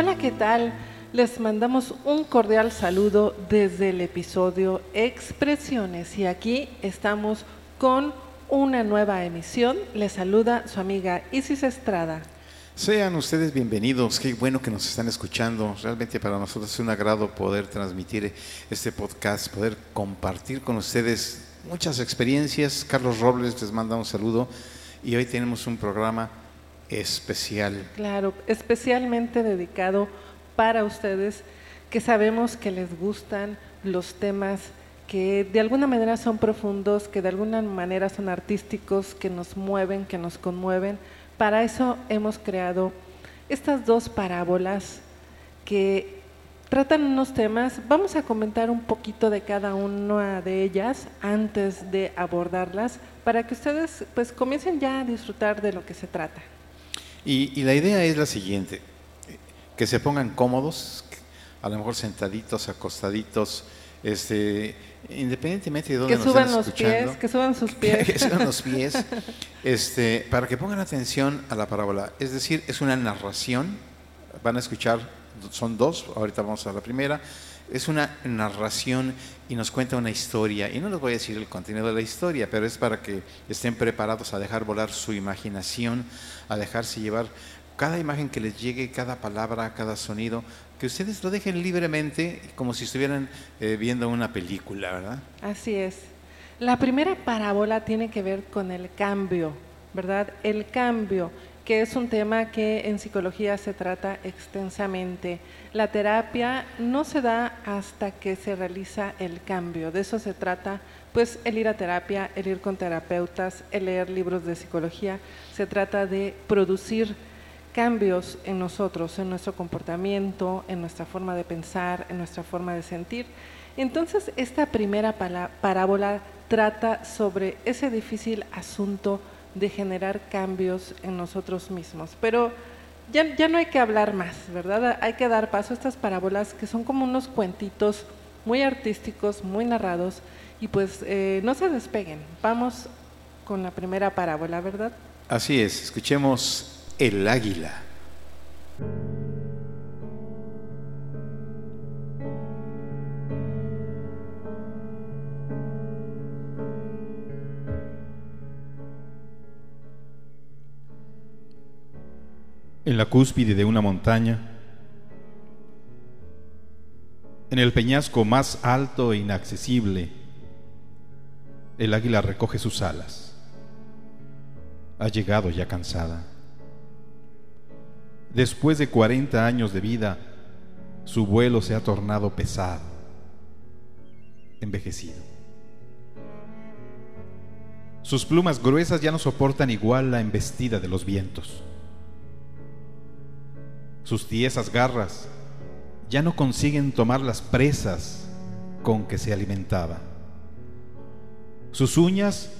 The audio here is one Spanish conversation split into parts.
Hola, ¿qué tal? Les mandamos un cordial saludo desde el episodio Expresiones y aquí estamos con una nueva emisión. Les saluda su amiga Isis Estrada. Sean ustedes bienvenidos, qué bueno que nos están escuchando. Realmente para nosotros es un agrado poder transmitir este podcast, poder compartir con ustedes muchas experiencias. Carlos Robles les manda un saludo y hoy tenemos un programa especial. Claro, especialmente dedicado para ustedes que sabemos que les gustan los temas que de alguna manera son profundos, que de alguna manera son artísticos, que nos mueven, que nos conmueven para eso hemos creado estas dos parábolas que tratan unos temas. Vamos a comentar un poquito de cada una de ellas antes de abordarlas para que ustedes pues comiencen ya a disfrutar de lo que se trata. Y, y la idea es la siguiente, que se pongan cómodos, a lo mejor sentaditos, acostaditos, este, independientemente de dónde que nos suban estén los escuchando, pies, que suban sus pies. que suban los pies, este, para que pongan atención a la parábola. Es decir, es una narración, van a escuchar, son dos, ahorita vamos a la primera, es una narración y nos cuenta una historia. Y no les voy a decir el contenido de la historia, pero es para que estén preparados a dejar volar su imaginación, a dejarse llevar cada imagen que les llegue, cada palabra, cada sonido, que ustedes lo dejen libremente, como si estuvieran eh, viendo una película, ¿verdad? Así es. La primera parábola tiene que ver con el cambio, ¿verdad? El cambio, que es un tema que en psicología se trata extensamente. La terapia no se da hasta que se realiza el cambio. De eso se trata, pues, el ir a terapia, el ir con terapeutas, el leer libros de psicología. Se trata de producir cambios en nosotros, en nuestro comportamiento, en nuestra forma de pensar, en nuestra forma de sentir. Entonces, esta primera parábola trata sobre ese difícil asunto de generar cambios en nosotros mismos. Pero ya, ya, no hay que hablar más, ¿verdad? Hay que dar paso a estas parábolas que son como unos cuentitos muy artísticos, muy narrados, y pues eh, no se despeguen. Vamos con la primera parábola, ¿verdad? Así es, escuchemos el águila. La cúspide de una montaña, en el peñasco más alto e inaccesible, el águila recoge sus alas. Ha llegado ya cansada. Después de 40 años de vida, su vuelo se ha tornado pesado, envejecido. Sus plumas gruesas ya no soportan igual la embestida de los vientos. Sus tiesas garras ya no consiguen tomar las presas con que se alimentaba. Sus uñas,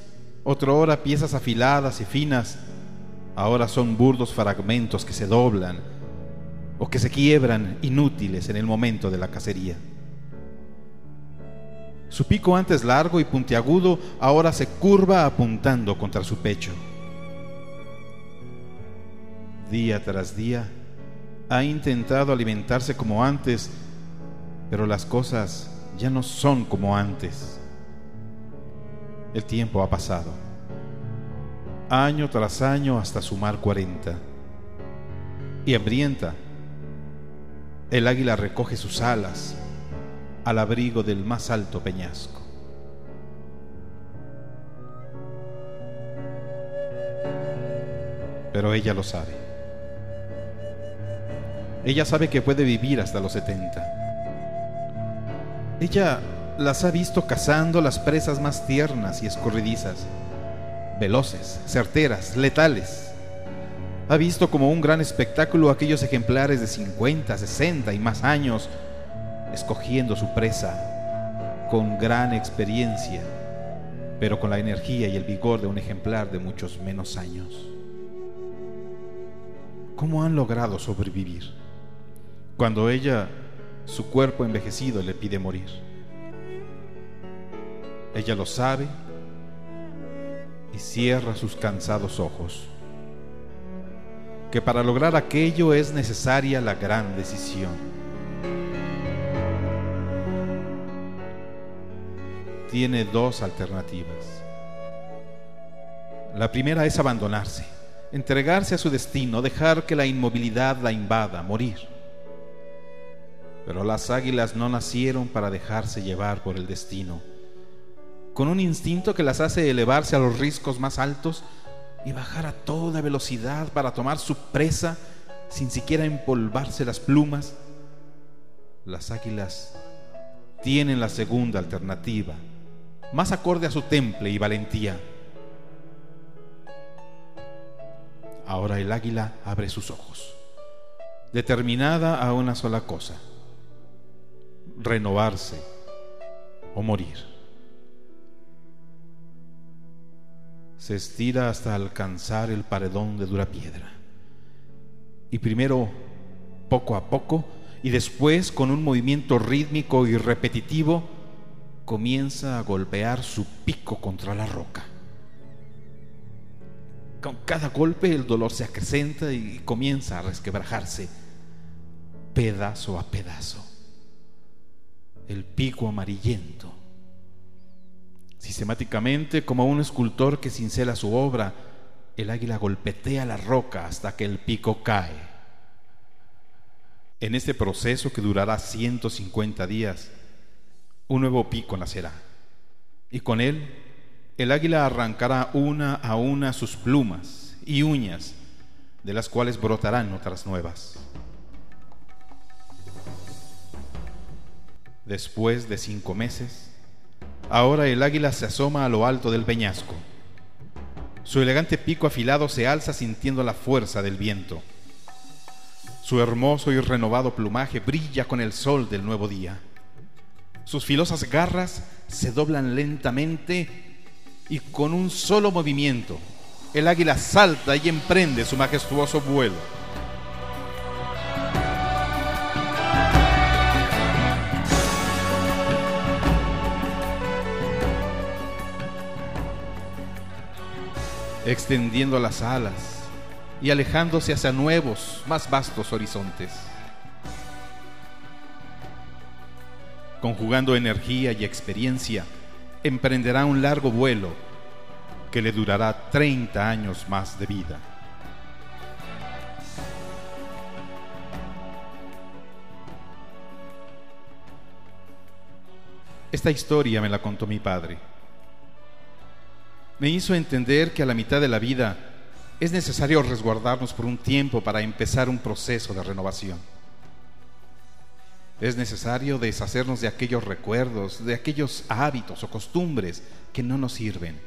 otrora piezas afiladas y finas, ahora son burdos fragmentos que se doblan o que se quiebran inútiles en el momento de la cacería. Su pico antes largo y puntiagudo ahora se curva apuntando contra su pecho. Día tras día ha intentado alimentarse como antes, pero las cosas ya no son como antes. El tiempo ha pasado, año tras año hasta sumar cuarenta. Y hambrienta, el águila recoge sus alas al abrigo del más alto peñasco. Pero ella lo sabe. Ella sabe que puede vivir hasta los 70. Ella las ha visto cazando las presas más tiernas y escurridizas, veloces, certeras, letales. Ha visto como un gran espectáculo aquellos ejemplares de 50, 60 y más años escogiendo su presa con gran experiencia, pero con la energía y el vigor de un ejemplar de muchos menos años. ¿Cómo han logrado sobrevivir? Cuando ella, su cuerpo envejecido, le pide morir. Ella lo sabe y cierra sus cansados ojos. Que para lograr aquello es necesaria la gran decisión. Tiene dos alternativas. La primera es abandonarse, entregarse a su destino, dejar que la inmovilidad la invada, morir. Pero las águilas no nacieron para dejarse llevar por el destino con un instinto que las hace elevarse a los riscos más altos y bajar a toda velocidad para tomar su presa sin siquiera empolvarse las plumas, las águilas tienen la segunda alternativa, más acorde a su temple y valentía. Ahora el águila abre sus ojos, determinada a una sola cosa, renovarse o morir. se estira hasta alcanzar el paredón de dura piedra. Y primero, poco a poco, y después, con un movimiento rítmico y repetitivo, comienza a golpear su pico contra la roca. Con cada golpe el dolor se acrecenta y comienza a resquebrajarse, pedazo a pedazo. El pico amarillento Sistemáticamente, como un escultor que cincela su obra, el águila golpetea la roca hasta que el pico cae. En este proceso que durará 150 días, un nuevo pico nacerá. Y con él, el águila arrancará una a una sus plumas y uñas, de las cuales brotarán otras nuevas. Después de cinco meses, Ahora el águila se asoma a lo alto del peñasco. Su elegante pico afilado se alza sintiendo la fuerza del viento. Su hermoso y renovado plumaje brilla con el sol del nuevo día. Sus filosas garras se doblan lentamente y con un solo movimiento el águila salta y emprende su majestuoso vuelo. Extendiendo las alas y alejándose hacia nuevos, más vastos horizontes. Conjugando energía y experiencia, emprenderá un largo vuelo que le durará 30 años más de vida. Esta historia me la contó mi padre me hizo entender que a la mitad de la vida es necesario resguardarnos por un tiempo para empezar un proceso de renovación. Es necesario deshacernos de aquellos recuerdos, de aquellos hábitos o costumbres que no nos sirven,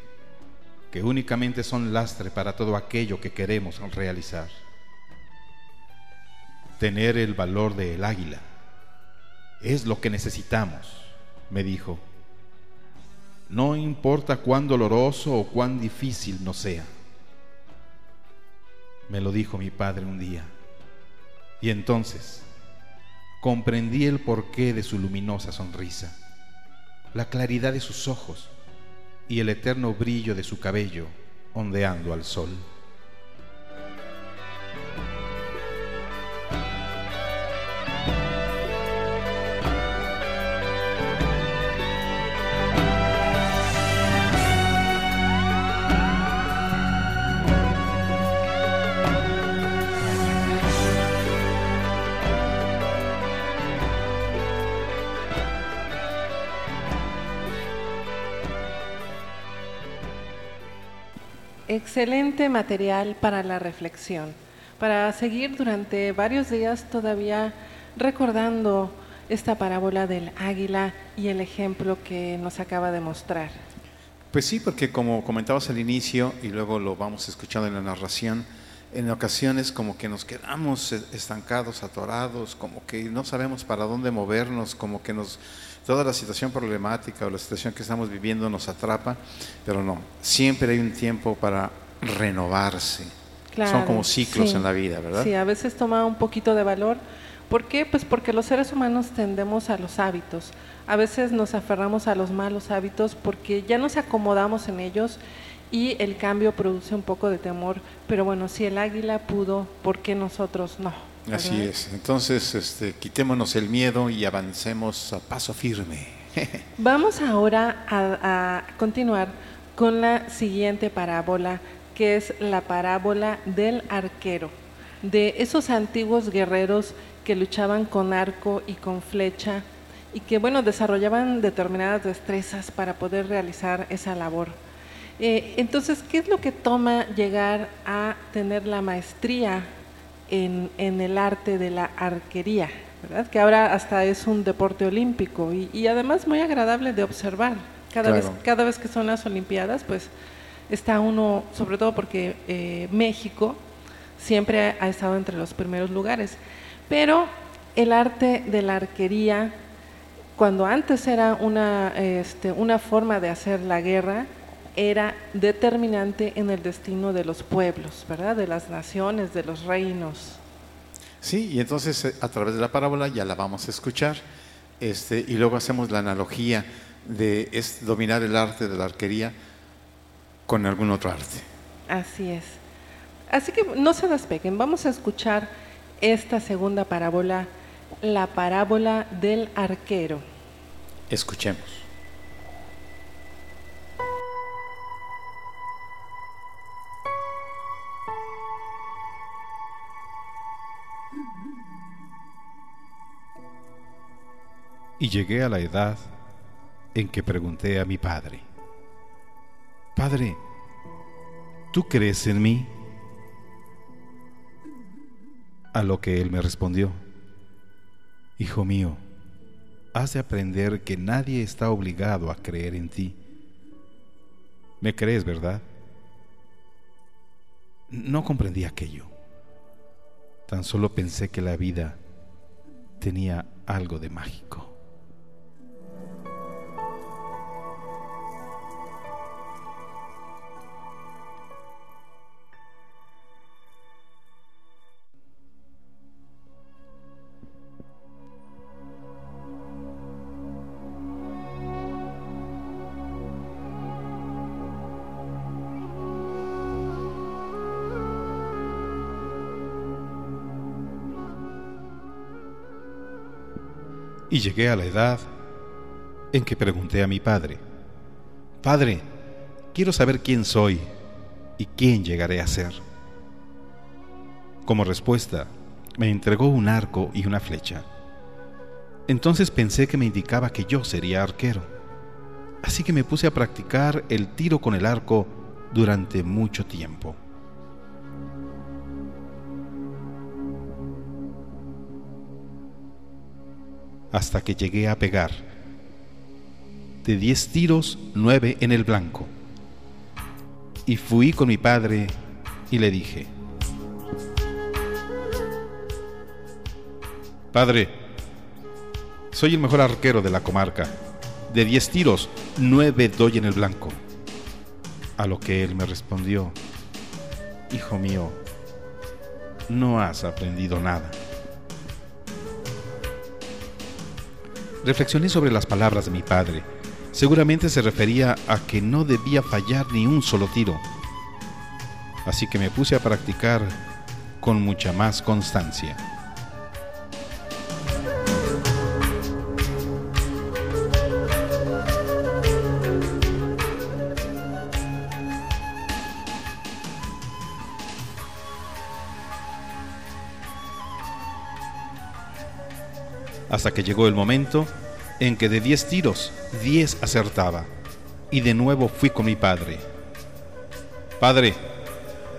que únicamente son lastre para todo aquello que queremos realizar. Tener el valor del águila es lo que necesitamos, me dijo no importa cuán doloroso o cuán difícil no sea. Me lo dijo mi padre un día. Y entonces comprendí el porqué de su luminosa sonrisa, la claridad de sus ojos y el eterno brillo de su cabello ondeando al sol. Excelente material para la reflexión, para seguir durante varios días todavía recordando esta parábola del águila y el ejemplo que nos acaba de mostrar. Pues sí, porque como comentabas al inicio y luego lo vamos escuchando en la narración, en ocasiones como que nos quedamos estancados, atorados, como que no sabemos para dónde movernos, como que nos toda la situación problemática o la situación que estamos viviendo nos atrapa, pero no, siempre hay un tiempo para renovarse. Son como ciclos en la vida, ¿verdad? Sí, a veces toma un poquito de valor. ¿Por qué? Pues porque los seres humanos tendemos a los hábitos. A veces nos aferramos a los malos hábitos porque ya nos acomodamos en ellos y el cambio produce un poco de temor. Pero bueno, si el águila pudo, ¿por qué nosotros no? Así es. Entonces, este, quitémonos el miedo y avancemos a paso firme. Vamos ahora a, continuar con la siguiente parábola, que es la parábola del arquero, de esos antiguos guerreros que luchaban con arco y con flecha y que, bueno, desarrollaban determinadas destrezas para poder realizar esa labor. Eh, entonces, ¿qué es lo que toma llegar a tener la maestría en, el arte de la arquería? ¿verdad? Que ahora hasta es un deporte olímpico y, además muy agradable de observar. Cada, vez, cada vez que son las Olimpiadas, pues está uno, sobre todo porque eh, México siempre ha estado entre los primeros lugares. Pero el arte de la arquería, cuando antes era una, este, una forma de hacer la guerra, era determinante en el destino de los pueblos, ¿verdad? De las naciones, de los reinos. Sí, y entonces eh, a través de la parábola ya la vamos a escuchar, este, y luego hacemos la analogía de dominar el arte de la arquería con algún otro arte. Así es. Así que no se despeguen, vamos a escuchar esta segunda parábola, la parábola del arquero. Escuchemos. Y llegué a la edad en que pregunté a mi padre, Padre, ¿tú crees en mí? A lo que él me respondió, Hijo mío, has de aprender que nadie está obligado a creer en ti. ¿Me crees, verdad? No comprendí aquello. Tan solo pensé que la vida tenía algo de mágico. Y llegué a la edad en que pregunté a mi padre, Padre, quiero saber quién soy y quién llegaré a ser. Como respuesta, me entregó un arco y una flecha. Entonces pensé que me indicaba que yo sería arquero. Así que me puse a practicar el tiro con el arco durante mucho tiempo. Hasta que llegué a pegar. De diez tiros, nueve en el blanco. Y fui con mi padre y le dije, Padre, soy el mejor arquero de la comarca. De diez tiros, nueve doy en el blanco. A lo que él me respondió, Hijo mío, no has aprendido nada. Reflexioné sobre las palabras de mi padre. Seguramente se refería a que no debía fallar ni un solo tiro. Así que me puse a practicar con mucha más constancia. Hasta que llegó el momento en que de diez tiros, diez acertaba. Y de nuevo fui con mi padre. Padre,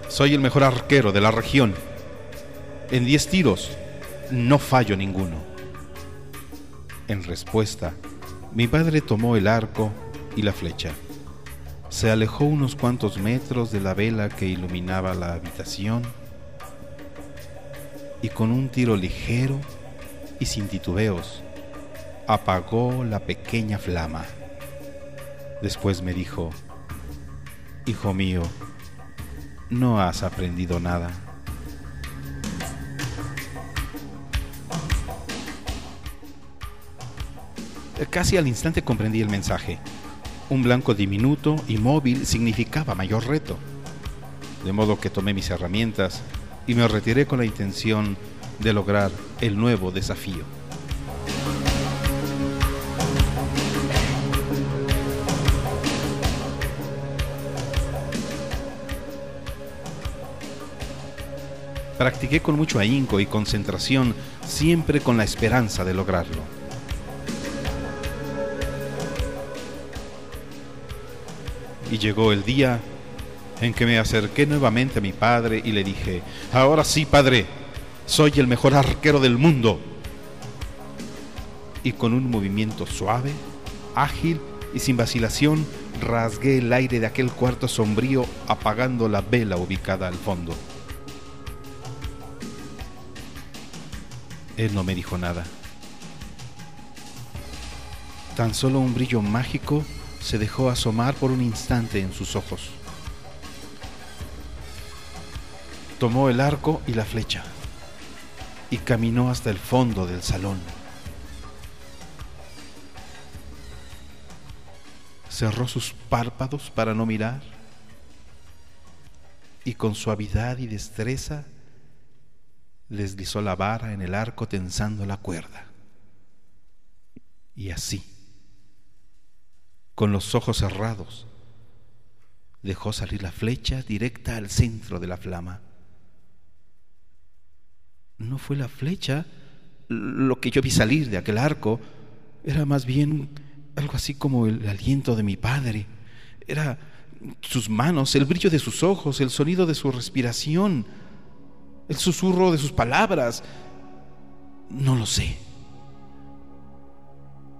soy el mejor arquero de la región. En diez tiros, no fallo ninguno. En respuesta, mi padre tomó el arco y la flecha. Se alejó unos cuantos metros de la vela que iluminaba la habitación y con un tiro ligero y sin titubeos apagó la pequeña flama. Después me dijo, Hijo mío, no has aprendido nada. Casi al instante comprendí el mensaje. Un blanco diminuto y móvil significaba mayor reto. De modo que tomé mis herramientas y me retiré con la intención de lograr el nuevo desafío. Practiqué con mucho ahínco y concentración, siempre con la esperanza de lograrlo. Y llegó el día en que me acerqué nuevamente a mi padre y le dije, ahora sí, padre, soy el mejor arquero del mundo. Y con un movimiento suave, ágil y sin vacilación, rasgué el aire de aquel cuarto sombrío apagando la vela ubicada al fondo. Él no me dijo nada. Tan solo un brillo mágico se dejó asomar por un instante en sus ojos. Tomó el arco y la flecha y caminó hasta el fondo del salón. Cerró sus párpados para no mirar y con suavidad y destreza deslizó la vara en el arco tensando la cuerda. Y así, con los ojos cerrados, dejó salir la flecha directa al centro de la flama. No fue la flecha lo que yo vi salir de aquel arco, era más bien algo así como el aliento de mi padre, era sus manos, el brillo de sus ojos, el sonido de su respiración, el susurro de sus palabras. No lo sé.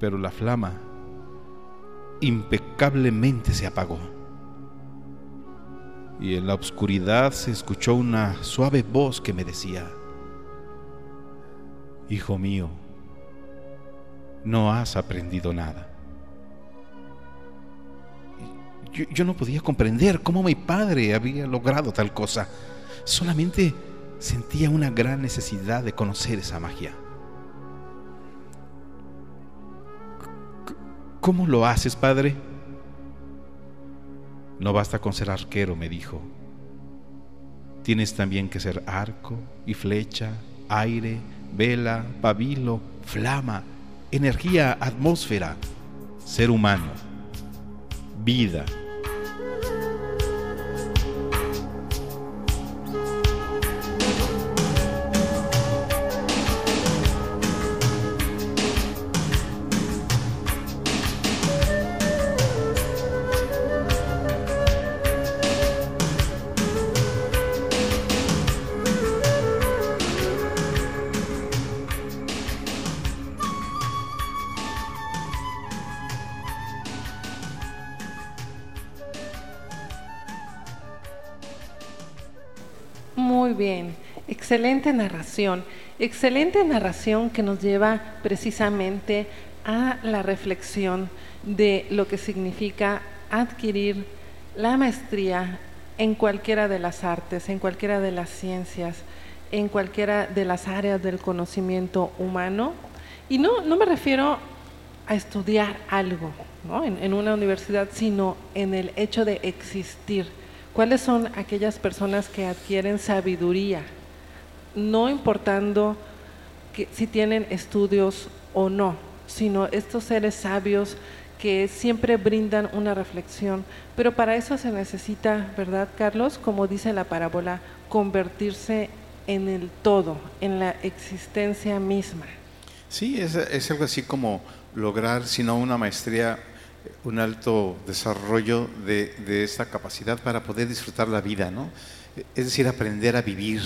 Pero la flama impecablemente se apagó. Y en la oscuridad se escuchó una suave voz que me decía, Hijo mío, no has aprendido nada. Yo, yo, no podía comprender cómo mi padre había logrado tal cosa. Solamente sentía una gran necesidad de conocer esa magia. ¿Cómo lo haces, padre? No basta con ser arquero, me dijo. Tienes también que ser arco y flecha, aire, vela, pabilo, flama, energía, atmósfera, ser humano, vida, Excelente narración, excelente narración que nos lleva precisamente a la reflexión de lo que significa adquirir la maestría en cualquiera de las artes, en cualquiera de las ciencias, en cualquiera de las áreas del conocimiento humano. Y no, no me refiero a estudiar algo en, en una universidad, sino en el hecho de existir. ¿Cuáles son aquellas personas que adquieren sabiduría? No importando que, si tienen estudios o no, sino estos seres sabios que siempre brindan una reflexión. Pero para eso se necesita, ¿verdad, Carlos? Como dice la parábola, convertirse en el todo, en la existencia misma. Sí, es, algo así como lograr, si no una maestría, un alto desarrollo de, de esta capacidad para poder disfrutar la vida, ¿no? Es decir, aprender a vivir,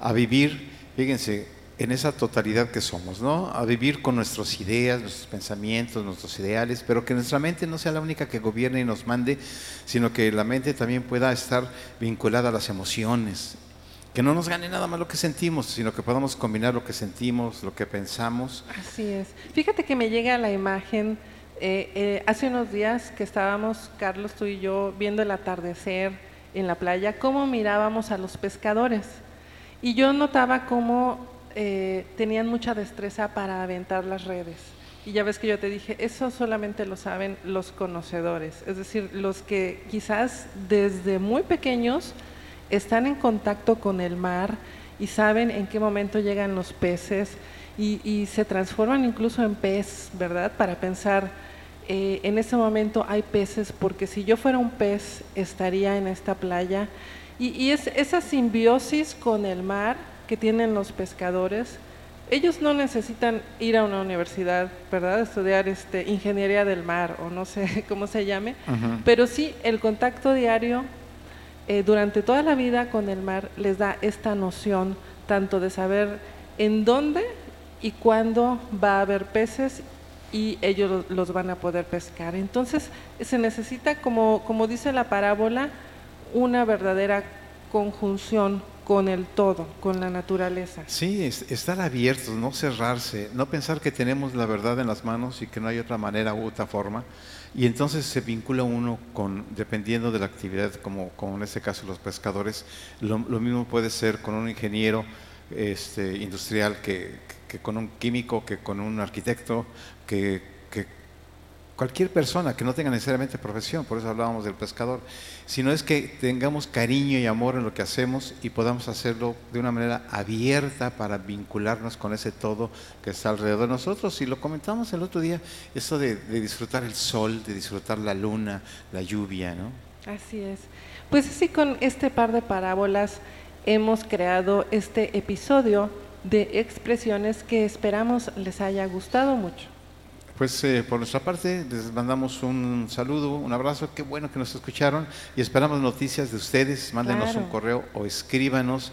a vivir, fíjense, en esa totalidad que somos, ¿no? A vivir con nuestras ideas, nuestros pensamientos, nuestros ideales, pero que nuestra mente no sea la única que gobierne y nos mande, sino que la mente también pueda estar vinculada a las emociones, que no nos gane nada más lo que sentimos, sino que podamos combinar lo que sentimos, lo que pensamos. Así es. Fíjate que me llega la imagen, eh, eh, hace unos días que estábamos, Carlos, tú y yo, viendo el atardecer en la playa, cómo mirábamos a los pescadores. Y yo notaba cómo eh, tenían mucha destreza para aventar las redes. Y ya ves que yo te dije, eso solamente lo saben los conocedores, es decir, los que quizás desde muy pequeños están en contacto con el mar y saben en qué momento llegan los peces y, se transforman incluso en pez, ¿verdad? Para pensar, eh, en ese momento hay peces, porque si yo fuera un pez estaría en esta playa. Y, y es esa simbiosis con el mar que tienen los pescadores, ellos no necesitan ir a una universidad, ¿verdad? Estudiar este, ingeniería del mar o no sé cómo se llame, pero sí el contacto diario eh, durante toda la vida con el mar les da esta noción tanto de saber en dónde y cuándo va a haber peces y ellos los van a poder pescar. Entonces se necesita, como, como dice la parábola, una verdadera conjunción con el todo, con la naturaleza. Sí, estar abiertos, no cerrarse, no pensar que tenemos la verdad en las manos y que no hay otra manera u otra forma. Y entonces se vincula uno con, dependiendo de la actividad, como, como en este caso los pescadores, lo, mismo puede ser con un ingeniero este, industrial que, que, con un químico, que con un arquitecto, que, cualquier persona que no tenga necesariamente profesión, por eso hablábamos del pescador, sino es que tengamos cariño y amor en lo que hacemos y podamos hacerlo de una manera abierta para vincularnos con ese todo que está alrededor de nosotros. Y lo comentamos el otro día, eso de, disfrutar el sol, de disfrutar la luna, la lluvia, ¿no? Así es. Pues así con este par de parábolas hemos creado este episodio de expresiones que esperamos les haya gustado mucho. Pues eh, por nuestra parte les mandamos un saludo, un abrazo, qué bueno que nos escucharon y esperamos noticias de ustedes, mándenos un correo o escríbanos,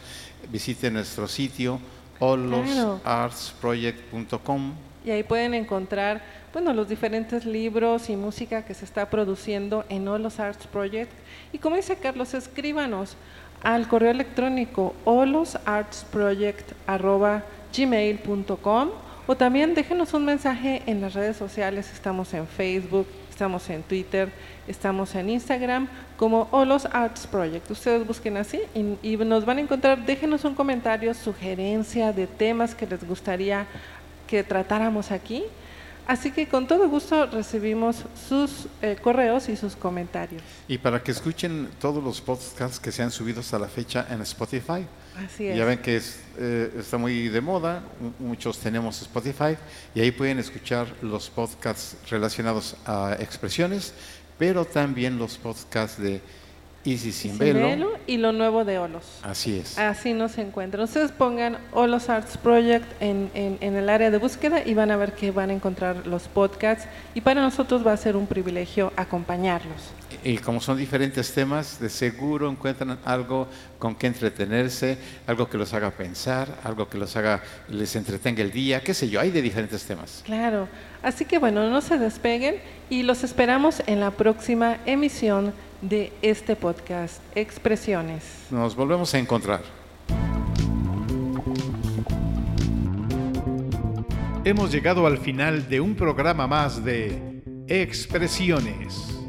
visiten nuestro sitio olosartsproject.com y ahí pueden encontrar bueno, los diferentes libros y música que se está produciendo en Olos Arts Project. Y como dice Carlos, escríbanos al correo electrónico olosartsproject@gmail.com o también déjenos un mensaje en las redes sociales, estamos en Facebook, estamos en Twitter, estamos en Instagram como Olos Arts Project. Ustedes busquen así y, nos van a encontrar, déjenos un comentario, sugerencia de temas que les gustaría que tratáramos aquí Así que con todo gusto recibimos sus eh, correos y sus comentarios. Y para que escuchen todos los podcasts que se han subido hasta la fecha en Spotify. Así es. Ya ven que eh, está muy de moda, muchos tenemos Spotify y ahí pueden escuchar los podcasts relacionados a expresiones, pero también los podcasts de Easy sin, velo. y lo nuevo de Olos. Así es. Así nos encuentran. Ustedes pongan Olos Arts Project en, en, el área de búsqueda y van a ver que van a encontrar los podcasts y para nosotros va a ser un privilegio acompañarlos. Y, como son diferentes temas, de seguro encuentran algo con que entretenerse, algo que los haga pensar, algo que los haga, les entretenga el día, qué sé yo, hay de diferentes temas. Claro. Así que bueno, no se despeguen y los esperamos en la próxima emisión de este podcast, Expresiones. Nos volvemos a encontrar. Hemos llegado al final de un programa más de Expresiones.